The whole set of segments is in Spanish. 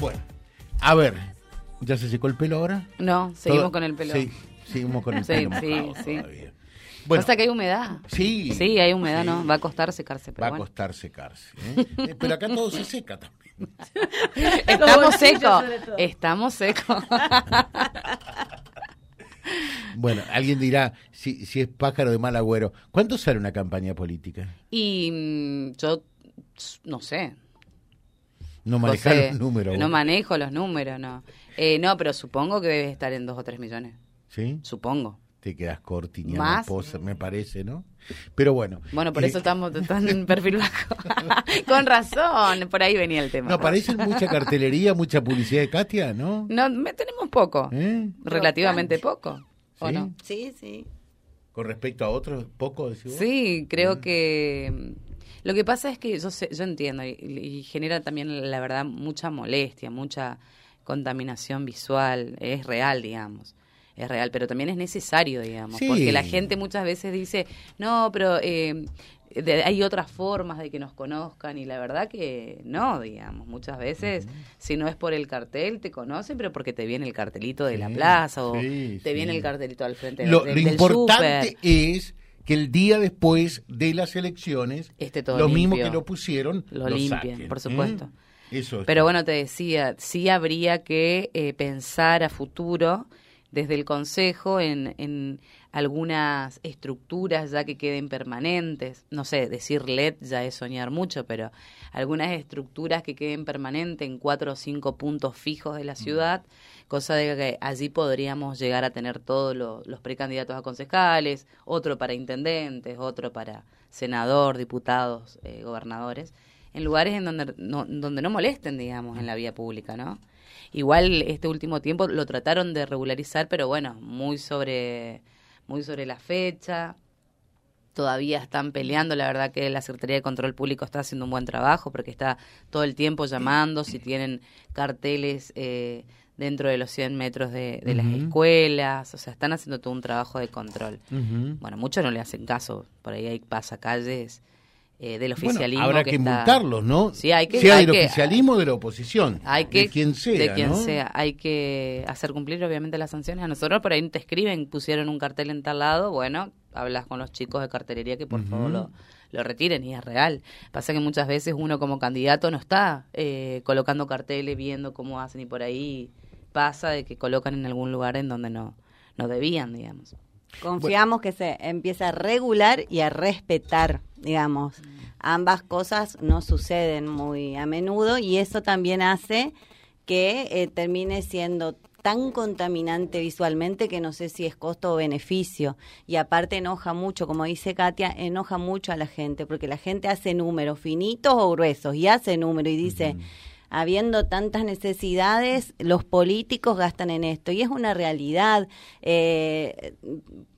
Bueno, a ver, ¿ya se secó el pelo ahora? No, seguimos Todo- con el pelo. Sí, seguimos con el Sí, pelo. sí, mojado sí. todavía. Bueno, Pasa que hay humedad. sí. Sí, hay humedad, sí. ¿no? Va a costar secarse, Va pero a bueno. costar secarse. ¿eh? Pero acá todo se seca también. Estamos secos. Estamos secos. Bueno, alguien dirá, si, si es pájaro de mal agüero, ¿cuánto sale una campaña política? y mm, yo no sé. No manejar José, los números. No manejo los números, no. Eh, no, pero supongo que debe estar en dos o tres millones. ¿Sí? Supongo. Te quedas cortiñando Más. me parece, ¿no? Pero bueno. Bueno, por eh, eso estamos tan en perfil bajo. Con razón, por ahí venía el tema. No, parece mucha cartelería, mucha publicidad de Katia, ¿no? No, me- tenemos poco. ¿Eh? Relativamente poco. ¿O ¿Sí? no? Sí, sí. Con respecto a otros, poco, decís vos? Sí, creo que mm, lo que pasa es que yo sé- yo entiendo y, y genera también la verdad mucha molestia, mucha contaminación visual, es real, digamos. Es real, pero también es necesario, digamos, Sí. porque la gente muchas veces dice, no, pero eh, de- hay otras formas de que nos conozcan y la verdad que no, digamos, muchas veces si no es por el cartel te conocen, pero porque te viene el cartelito de la plaza o sí, te viene sí. el cartelito al frente Lo, del, lo del importante es que el día después de las elecciones, Esté todo lo mismo limpio. que lo pusieron, Lo saquen, por ¿eh? supuesto. Eso es. Pero bueno, te decía, sí habría que eh, pensar a futuro desde el Consejo en, en algunas estructuras ya que queden permanentes. No sé, decir LED ya es soñar mucho, pero algunas estructuras que queden permanentes en cuatro o cinco puntos fijos de la ciudad, cosa de que allí podríamos llegar a tener todos lo- los precandidatos a concejales, otro para intendentes, otro para senador, diputados, eh, gobernadores en lugares en donde no, donde no molesten, digamos, en la vía pública, ¿no? Igual este último tiempo lo trataron de regularizar, pero bueno, muy sobre, muy sobre la fecha. Todavía están peleando, la verdad que la Secretaría de Control Público está haciendo un buen trabajo porque está todo el tiempo llamando si tienen carteles eh, dentro de los 100 metros de, de las escuelas, o sea, están haciendo todo un trabajo de control. Bueno, muchos no le hacen caso, por ahí hay pasacalles eh, del Bueno, oficialismo. habrá que, está- multarlos, ¿no? Sí, hay que- sea hay del que- oficialismo o de la oposición. Hay que, de quien sea. de quien ¿no? sea, hay que hacer cumplir obviamente las sanciones. A nosotros por ahí te escriben, pusieron un cartel en tal lado, bueno, hablas con los chicos de cartelería que por favor lo, lo retiren y es real. Pasa que muchas veces uno como candidato no está eh, colocando carteles, viendo cómo hacen y por ahí pasa de que colocan en algún lugar en donde no, no debían, digamos. Confiamos que se empiece a regular y a respetar, digamos. Ambas cosas no suceden muy a menudo y eso también hace que eh, termine siendo tan contaminante visualmente que no sé si es costo o beneficio. Y aparte enoja mucho, como dice Katia, enoja mucho a la gente, porque la gente hace números finitos o gruesos y hace número y dice, habiendo tantas necesidades, los políticos gastan en esto. Y es una realidad. Eh,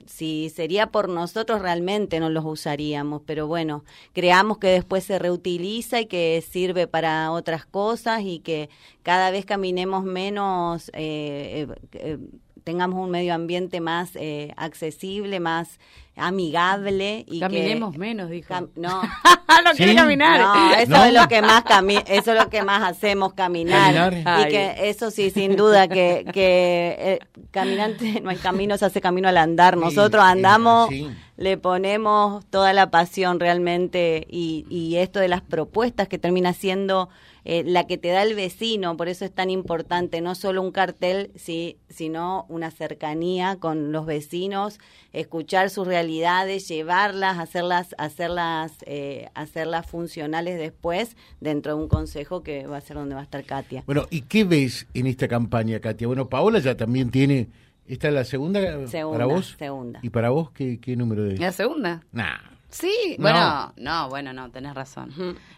si sería por nosotros realmente no los usaríamos, pero bueno, creamos que después se reutiliza y que sirve para otras cosas y que cada vez caminemos menos, eh, eh, eh, tengamos un medio ambiente más eh, accesible, más amigable y Caminemos que menos, dijo. cam- no, no quiere ¿Sí? caminar. no, eso ¿No? es lo que más cami eso es lo que más hacemos caminar, Caminar. y Ay. que eso sí sin duda que que eh, caminante no hay camino se hace camino al andar nosotros Sí, andamos sí. Le ponemos toda la pasión realmente y, y esto de las propuestas que termina siendo eh, la que te da el vecino, por eso es tan importante, no solo un cartel, sí, sino una cercanía con los vecinos, escuchar sus realidades, llevarlas, hacerlas, hacerlas, eh, hacerlas funcionales después dentro de un consejo que va a ser donde va a estar Katia. Bueno, ¿y qué ves en esta campaña, Katia? Bueno, Paola ya también tiene. ¿Esta es la segunda, Segunda, para vos? segunda. ¿Y para vos qué, qué número de.? ¿La segunda? Nah. Sí, No. bueno, no, bueno, no, tenés razón.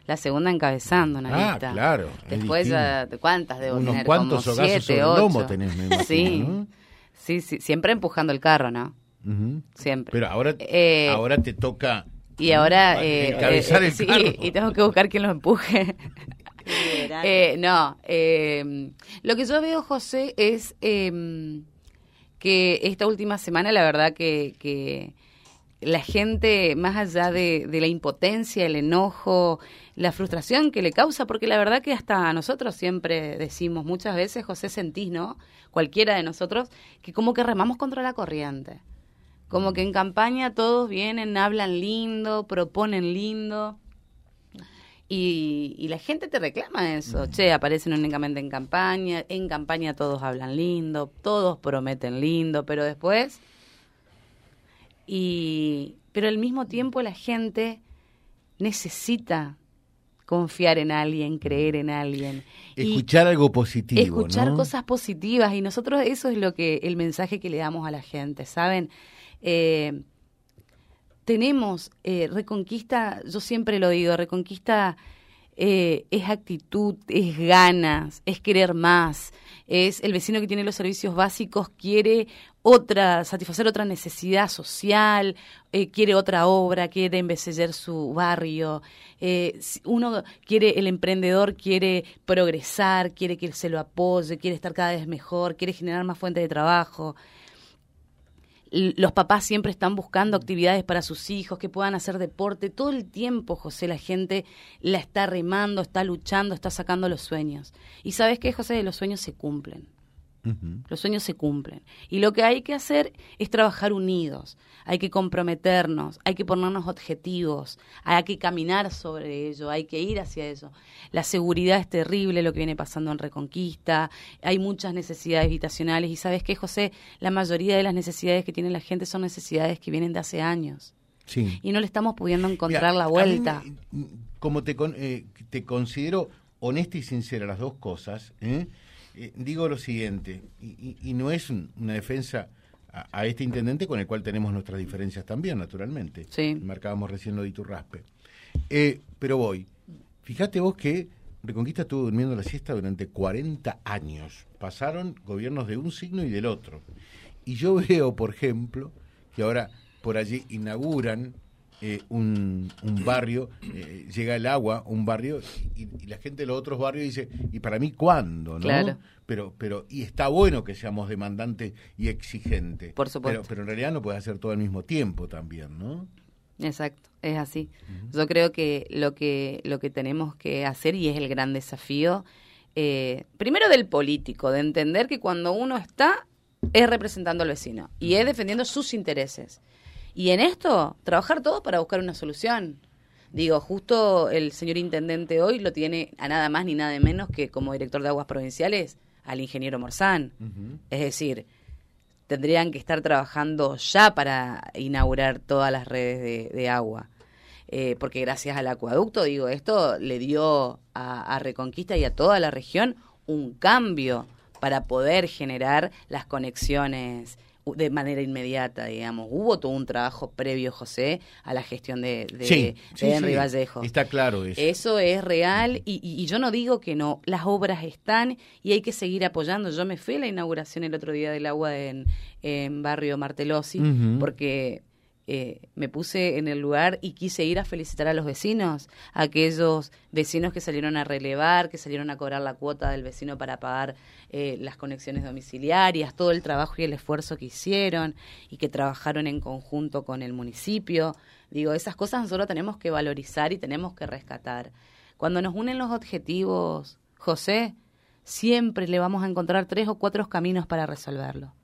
La segunda encabezando una Ah, lista. claro, es Después, ya, ¿cuántas debo Unos tener? cuantos Como hogazos siete, ocho. lomo tenés, me imagino, Sí, ¿no? sí, sí, siempre empujando el carro, ¿no? Ujú. Siempre. Pero ahora, Eh, ahora te toca. Y ahora... Ah, eh, encabezar eh, el sí, carro. y tengo que buscar quien lo empuje. Eh, no, eh, lo que yo veo, José, es eh, que esta última semana, la verdad que, que, la gente, más allá de, de, la impotencia, el enojo, la frustración que le causa, porque la verdad que hasta nosotros siempre decimos muchas veces, José, sentís, ¿no? Cualquiera de nosotros, que como que remamos contra la corriente. Como que en campaña todos vienen, hablan lindo, proponen lindo. Y, y la gente te reclama eso. Che, aparecen únicamente en campaña. En campaña todos hablan lindo, todos prometen lindo, pero después y, pero al mismo tiempo la gente necesita confiar en alguien, creer en alguien. Escuchar algo positivo. Escuchar cosas positivas. Y nosotros eso es lo que, el mensaje que le damos a la gente, ¿saben? Eh, tenemos eh, Reconquista, yo siempre lo digo, Reconquista eh, es actitud, es ganas, es querer más, es el vecino que tiene los servicios básicos, quiere otra, satisfacer otra necesidad social, eh, quiere otra obra, quiere embellecer su barrio, eh, uno quiere, el emprendedor quiere progresar, quiere que se lo apoye, quiere estar cada vez mejor, quiere generar más fuentes de trabajo los papás siempre están buscando actividades para sus hijos, que puedan hacer deporte. Todo el tiempo, José, la gente la está remando, está luchando, está sacando los sueños. Y sabes qué, José, los sueños se cumplen. Los sueños se cumplen. Y lo que hay que hacer es trabajar unidos, hay que comprometernos, hay que ponernos objetivos, hay que caminar sobre ello, hay que ir hacia ello. La seguridad es terrible, lo que viene pasando en Reconquista, hay muchas necesidades habitacionales y sabes qué, José, la mayoría de las necesidades que tiene la gente son necesidades que vienen de hace años. Sí. Y no le estamos pudiendo encontrar la vuelta. como te, eh, te considero honesta y sincera las dos cosas, ¿eh? Eh, digo lo siguiente, y, no es una defensa a, este intendente con el cual tenemos nuestras diferencias también, naturalmente. Sí. Marcábamos recién lo de Iturraspe. Eh, pero voy. Fíjate vos que Reconquista estuvo durmiendo la siesta durante 40 años. Pasaron gobiernos de un signo y del otro. Y yo veo, por ejemplo, que ahora por allí inauguran eh, un, un, barrio, eh, llega el agua, un barrio, y, la gente de los otros barrios dice, ¿y para mí cuándo? ¿no? Pero, pero, y está bueno que seamos demandantes y exigentes. Por supuesto. Pero, pero en realidad no puede hacer todo al mismo tiempo también, ¿no? Exacto, es así. Yo creo que lo que lo que tenemos que hacer y es el gran desafío, eh, primero del político, de entender que cuando uno está es representando al vecino y es defendiendo sus intereses. Y en esto, trabajar todo para buscar una solución. Digo, justo el señor intendente hoy lo tiene a nada más ni nada menos que como director de aguas provinciales al ingeniero Morzán. Es decir, tendrían que estar trabajando ya para inaugurar todas las redes de, agua. Eh, porque gracias al acueducto, digo, esto le dio a Reconquista y a toda la región un cambio para poder generar las conexiones de manera inmediata, digamos. Hubo todo un trabajo previo, José, a la gestión de, de, Henry Vallejo. Está claro eso. Eso es real y, y, yo no digo que no, las obras están y hay que seguir apoyando. Yo me fui a la inauguración el otro día del agua en, en Barrio Martelosi porque eh, me puse en el lugar y quise ir a felicitar a los vecinos, a aquellos vecinos que salieron a relevar, que salieron a cobrar la cuota del vecino para pagar eh, las conexiones domiciliarias, todo el trabajo y el esfuerzo que hicieron y que trabajaron en conjunto con el municipio. Digo, esas cosas nosotros tenemos que valorizar y tenemos que rescatar. Cuando nos unen los objetivos, José, siempre le vamos a encontrar tres o cuatro caminos para resolverlo.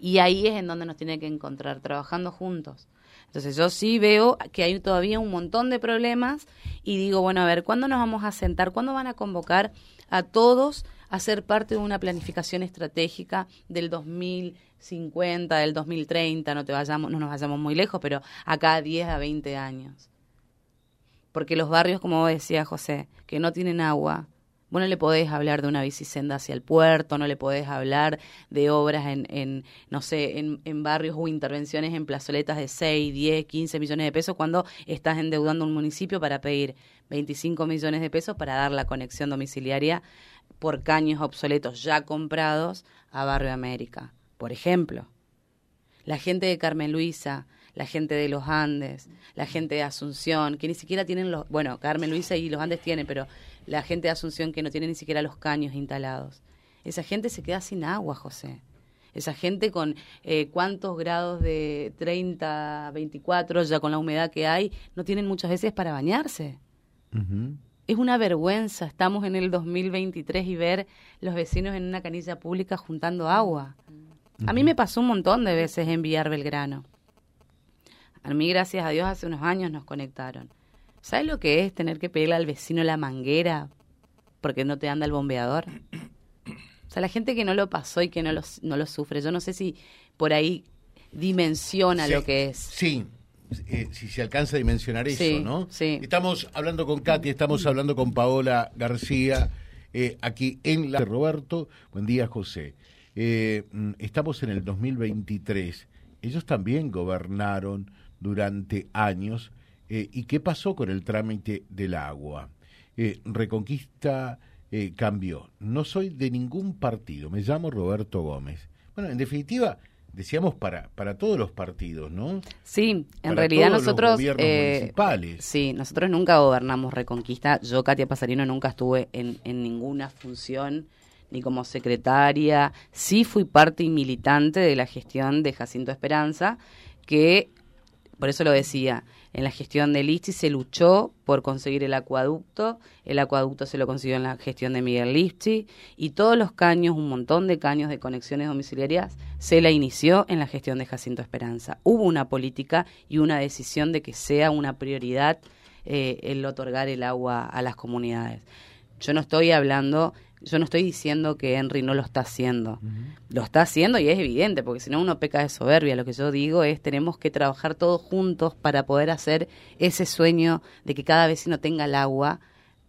Y ahí es en donde nos tiene que encontrar, trabajando juntos. Entonces yo sí veo que hay todavía un montón de problemas y digo, bueno, a ver, ¿cuándo nos vamos a sentar? ¿Cuándo van a convocar a todos a ser parte de una planificación estratégica del 2050, del 2030? No, te vayamos, no nos vayamos muy lejos, pero acá 10 a 20 años. Porque los barrios, como decía José, que no tienen agua, Vos no le podés hablar de una bicisenda hacia el puerto, no le podés hablar de obras en, en no sé, en, en, barrios o intervenciones en plazoletas de 6, 10, 15 millones de pesos cuando estás endeudando un municipio para pedir 25 millones de pesos para dar la conexión domiciliaria por caños obsoletos ya comprados a Barrio América, por ejemplo. La gente de Carmen Luisa, la gente de los Andes, la gente de Asunción, que ni siquiera tienen los, bueno, Carmen Luisa y los Andes tienen, pero la gente de Asunción que no tiene ni siquiera los caños instalados. Esa gente se queda sin agua, José. Esa gente con eh, cuántos grados de 30, 24, ya con la humedad que hay, no tienen muchas veces para bañarse. Es una vergüenza, estamos en el 2023 y ver los vecinos en una canilla pública juntando agua. A mí me pasó un montón de veces en Villar Belgrano. A mí, gracias a Dios, hace unos años nos conectaron. ¿Sabes lo que es tener que pedirle al vecino la manguera porque no te anda el bombeador? O sea, la gente que no lo pasó y que no lo, no lo sufre, yo no sé si por ahí dimensiona lo que es. Sí, eh, si se alcanza a dimensionar eso, ¿no? Sí. Estamos hablando con Katy, estamos hablando con Paola García, eh, aquí en la... Roberto, buen día José. Eh, mm, estamos en el 2023, ellos también gobernaron durante años. ¿Y qué pasó con el trámite del agua? Reconquista cambió. No soy de ningún partido, me llamo Roberto Gómez. Bueno, en definitiva, decíamos para para todos los partidos, ¿no? Sí, en realidad nosotros eh, municipales. Sí, nosotros nunca gobernamos Reconquista. Yo Katia Pasarino nunca estuve en, en ninguna función ni como secretaria. Sí fui parte y militante de la gestión de Jacinto Esperanza, que por eso lo decía, en la gestión de Lipsi se luchó por conseguir el acueducto, el acueducto se lo consiguió en la gestión de Miguel Lipsi y todos los caños, un montón de caños de conexiones domiciliarias, se la inició en la gestión de Jacinto Esperanza. Hubo una política y una decisión de que sea una prioridad eh, el otorgar el agua a las comunidades. Yo no estoy hablando yo no estoy diciendo que Henry no lo está haciendo. Lo está haciendo y es evidente, porque si no uno peca de soberbia. Lo que yo digo es tenemos que trabajar todos juntos para poder hacer ese sueño de que cada vecino tenga el agua,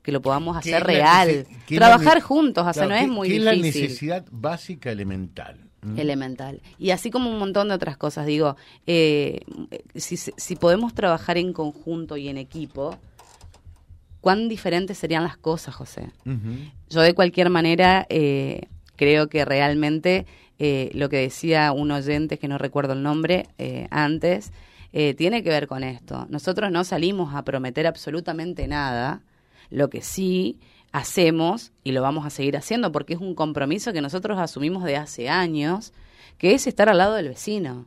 que lo podamos hacer real. Trabajar juntos, o sea, no es muy difícil. es la necesidad básica elemental. Elemental. Y así como un montón de otras cosas, digo, eh, si, si podemos trabajar en conjunto y en equipo, cuán diferentes serían las cosas, José. Yo de cualquier manera eh, creo que realmente eh, lo que decía un oyente, que no recuerdo el nombre eh, antes, tiene que ver con esto. Nosotros no salimos a prometer absolutamente nada, lo que sí hacemos, y lo vamos a seguir haciendo porque es un compromiso que nosotros asumimos de hace años, que es estar al lado del vecino.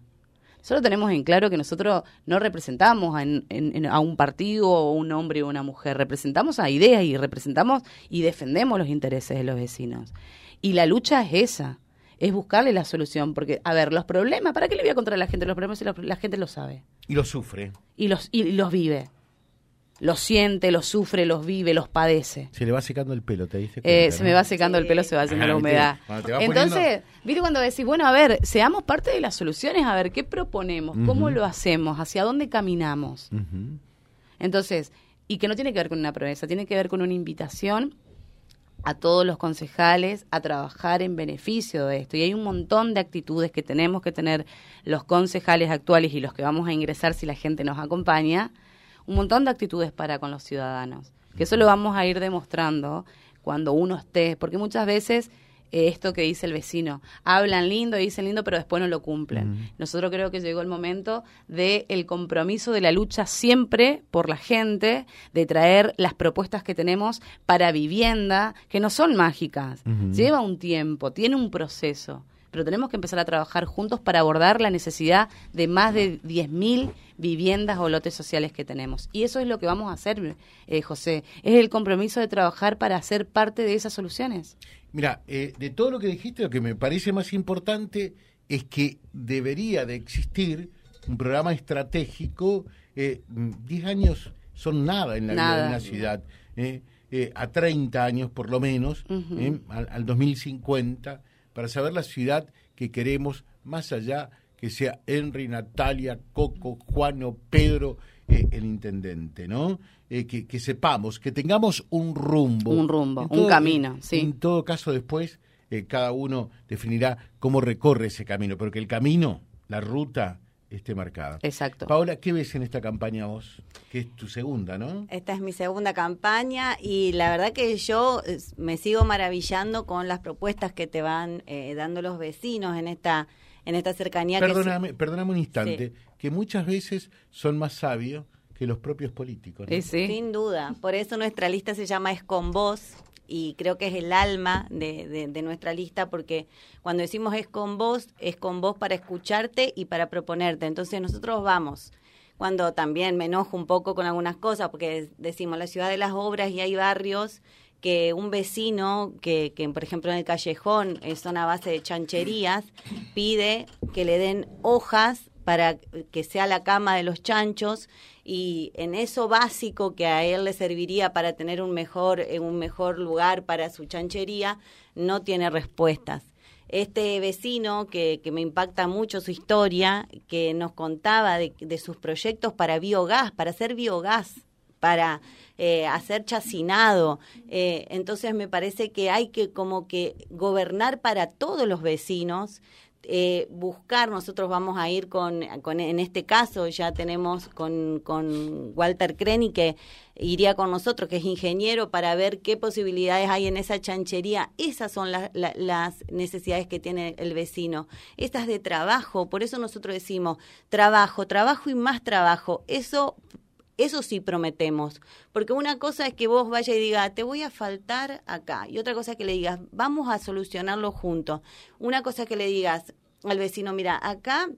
Solo tenemos en claro que nosotros no representamos a, un partido o un hombre o una mujer, representamos a ideas y representamos y defendemos los intereses de los vecinos. Y la lucha es esa, es buscarle la solución, porque, a ver, los problemas, ¿para qué le voy a contar a la gente? Los problemas la, la gente lo sabe. Y los sufre. Y los, y los vive los siente, los sufre, los vive, los padece. Se le va secando el pelo, te dice. Eh, se me va secando el pelo, se va haciendo la humedad. Entonces, viste cuando decís, bueno, a ver, seamos parte de las soluciones, a ver, ¿qué proponemos? ¿Cómo lo hacemos? ¿Hacia dónde caminamos? Entonces, y que no tiene que ver con una promesa, tiene que ver con una invitación a todos los concejales a trabajar en beneficio de esto. Y hay un montón de actitudes que tenemos que tener los concejales actuales y los que vamos a ingresar si la gente nos acompaña un montón de actitudes para con los ciudadanos, que eso lo vamos a ir demostrando cuando uno esté, porque muchas veces eh, esto que dice el vecino, hablan lindo, dicen lindo, pero después no lo cumplen. Nosotros creo que llegó el momento de el compromiso de la lucha siempre por la gente, de traer las propuestas que tenemos para vivienda, que no son mágicas, lleva un tiempo, tiene un proceso pero tenemos que empezar a trabajar juntos para abordar la necesidad de más de 10.000 viviendas o lotes sociales que tenemos. Y eso es lo que vamos a hacer, eh, José. Es el compromiso de trabajar para ser parte de esas soluciones. Mira, eh, de todo lo que dijiste, lo que me parece más importante es que debería de existir un programa estratégico. Eh, 10 años son nada en la vida de una ciudad. Eh, a 30 años por lo menos, al, al 2050 para saber la ciudad que queremos, más allá que sea Henry, Natalia, Coco, Juano, Pedro, eh, el intendente, ¿no? Eh, que, sepamos, que tengamos un rumbo. Un rumbo, un camino, sí. En todo caso, después eh, cada uno definirá cómo recorre ese camino, pero que el camino, la ruta, esté marcada. Exacto. Paola, ¿qué ves en esta campaña vos? Que es tu segunda, ¿no? Esta es mi segunda campaña y la verdad que yo me sigo maravillando con las propuestas que te van eh, dando los vecinos en esta en esta cercanía. Perdóname, perdóname un instante, que muchas veces son más sabios que los propios políticos. Sin duda. Por eso nuestra lista se llama Es con vos y creo que es el alma de, de, nuestra lista porque cuando decimos es con vos, es con vos para escucharte y para proponerte. Entonces nosotros vamos. Cuando también me enojo un poco con algunas cosas, porque decimos la ciudad de las obras y hay barrios que un vecino que, que, por ejemplo, en el callejón es una base de chancherías, pide que le den hojas para que sea la cama de los chanchos y en eso básico que a él le serviría para tener un mejor, eh, un mejor lugar para su chanchería, no tiene respuestas. Este vecino que, que me impacta mucho su historia, que nos contaba de, de sus proyectos para biogás, para hacer biogás, para eh, hacer chacinado. Eh, entonces me parece que hay que como que gobernar para todos los vecinos eh, buscar, nosotros vamos a ir con, con, en este caso ya tenemos con, con Walter Creni que iría con nosotros, que es ingeniero, para ver qué posibilidades hay en esa chanchería. Esas son las necesidades que tiene el vecino. Estas de trabajo, por eso nosotros decimos trabajo, trabajo y más trabajo. Eso eso sí prometemos, porque una cosa es que vos vayas y digas, te voy a faltar acá, y otra cosa es que le digas, vamos a solucionarlo juntos. Una cosa es que le digas al vecino, mira, acá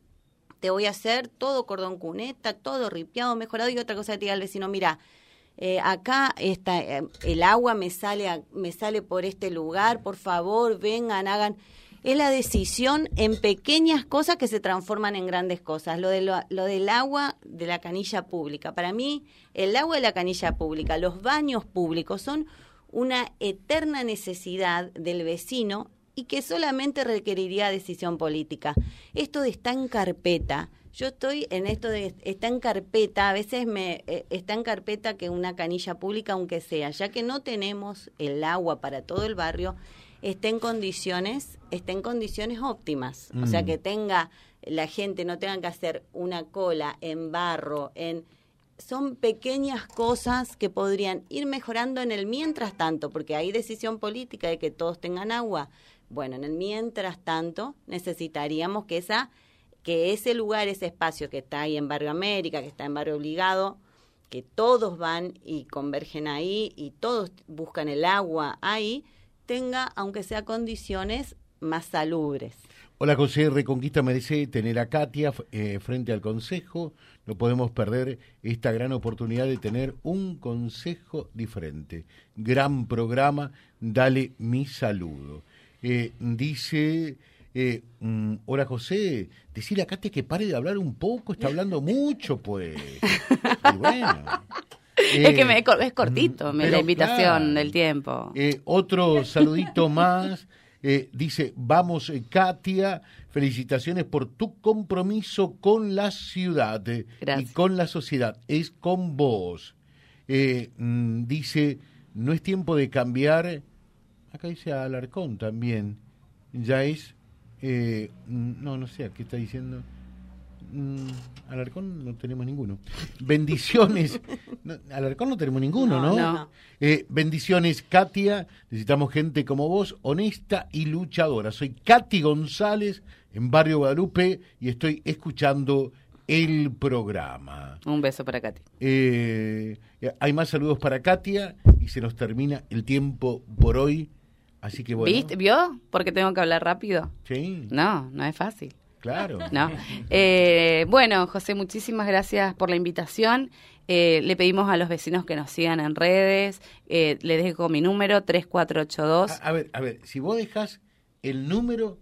te voy a hacer todo cordón cuneta, todo ripiado, mejorado, y otra cosa es que diga al vecino, mira, eh, acá está, eh, el agua me sale, me sale por este lugar, por favor, vengan, hagan es la decisión en pequeñas cosas que se transforman en grandes cosas. Lo, de lo, del agua de la canilla pública. Para mí, el agua de la canilla pública, los baños públicos son una eterna necesidad del vecino y que solamente requeriría decisión política. Esto de está en carpeta. Yo estoy en esto de está en carpeta, a veces me eh, está en carpeta que una canilla pública, aunque sea, ya que no tenemos el agua para todo el barrio, esté en condiciones, esté en condiciones óptimas. O sea, mm. que tenga, la gente no tenga que hacer una cola en barro, en son pequeñas cosas que podrían ir mejorando en el mientras tanto, porque hay decisión política de que todos tengan agua. Bueno, en el mientras tanto necesitaríamos que esa que ese lugar, ese espacio que está ahí en Barrio América, que está en Barrio Obligado, que todos van y convergen ahí y todos buscan el agua ahí, tenga, aunque sea condiciones más salubres. Hola José, Reconquista merece tener a Katia eh, frente al Consejo. No podemos perder esta gran oportunidad de tener un Consejo diferente. Gran programa, dale mi saludo. Eh, dice, eh, mm, hola José, decirle a Katia que pare de hablar un poco, está hablando mucho pues. Y bueno es que me, es cortito la invitación del tiempo. Eh, otro saludito más. Eh, dice, vamos eh, Katia, felicitaciones por tu compromiso con la ciudad y con la sociedad. Es con vos. Mm, dice, no es tiempo de cambiar. Acá dice Alarcón también. Ya es... Mm, no, no sé, ¿qué está diciendo? Mm, Alarcón no tenemos ninguno. Bendiciones. Alarcón no tenemos ninguno, ¿no? Eh, bendiciones, Katia. Necesitamos gente como vos, honesta y luchadora. Soy Katy González en Barrio Guadalupe y estoy escuchando el programa. Un beso para Katy. Eh, hay más saludos para Katia y se nos termina el tiempo por hoy. Así que bueno. ¿Viste? ¿Vio? Porque tengo que hablar rápido. Sí. No, no es fácil. Claro. No. Eh, bueno, José, muchísimas gracias por la invitación. Eh, le pedimos a los vecinos que nos sigan en redes. Eh, le dejo mi número, 3482. A, a ver, a ver, si vos dejas el número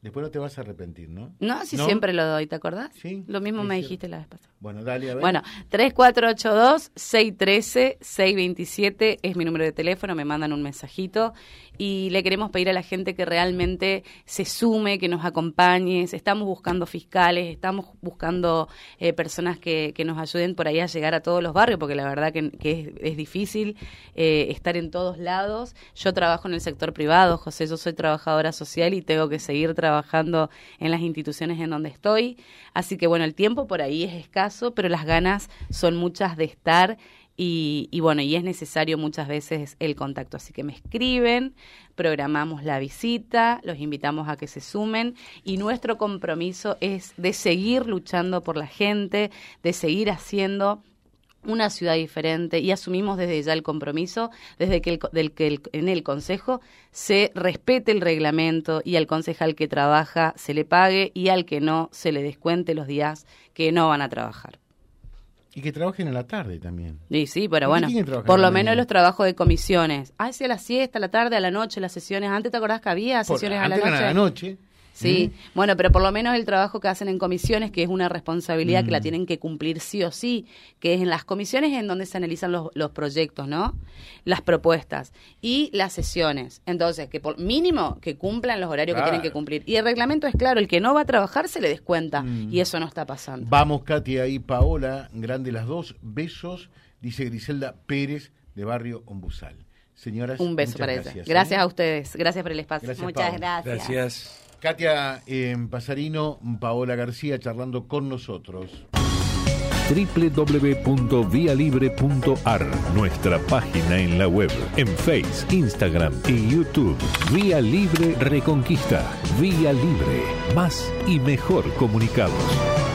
Después no te vas a arrepentir, ¿no? No, si siempre lo doy, ¿te acordás? Sí. Lo mismo me dijiste la vez pasada. Bueno, dale, a ver. Bueno, 3482-613-627 es mi número de teléfono, me mandan un mensajito y le queremos pedir a la gente que realmente se sume, que nos acompañe. Estamos buscando fiscales, estamos buscando eh, personas que, que, nos ayuden por ahí a llegar a todos los barrios, porque la verdad que, que es, difícil eh, estar en todos lados. Yo trabajo en el sector privado, José, yo soy trabajadora social y tengo que seguir trabajando en las instituciones en donde estoy. Así que bueno, el tiempo por ahí es escaso, pero las ganas son muchas de estar y, bueno, y es necesario muchas veces el contacto. Así que me escriben, programamos la visita, los invitamos a que se sumen y nuestro compromiso es de seguir luchando por la gente, de seguir haciendo una ciudad diferente y asumimos desde ya el compromiso, desde que, el, del que el, en el Consejo se respete el reglamento y al concejal que trabaja se le pague y al que no se le descuente los días que no van a trabajar. Y que trabajen en la tarde también. Y sí, pero bueno, por lo menos los trabajos de comisiones. Ah, sí, a la siesta, a la tarde, a la noche, las sesiones. Antes te acordás que había sesiones a la noche. a la noche. Sí, bueno, pero por lo menos el trabajo que hacen en comisiones, que es una responsabilidad que la mm. tienen que cumplir sí o sí, que es en las comisiones en donde se analizan los, los proyectos, ¿no? Las propuestas y las sesiones. Entonces, que por mínimo que cumplan los horarios que tienen que cumplir. Y el reglamento es claro, el que no va a trabajar se le descuenta mm. y eso no está pasando. Vamos, Katia y Paola, grande las dos, besos, dice Griselda Pérez de Barrio Ombusal. Señoras, un beso para gracias. Gracias ¿eh? a ustedes, gracias por el espacio. Muchas gracias. Gracias. Katia Pasarino, Paola García charlando con nosotros www.vialibre.ar, nuestra página en la web, en Face, Instagram y YouTube. Vía Libre Reconquista. Vía Libre. Más y mejor comunicados.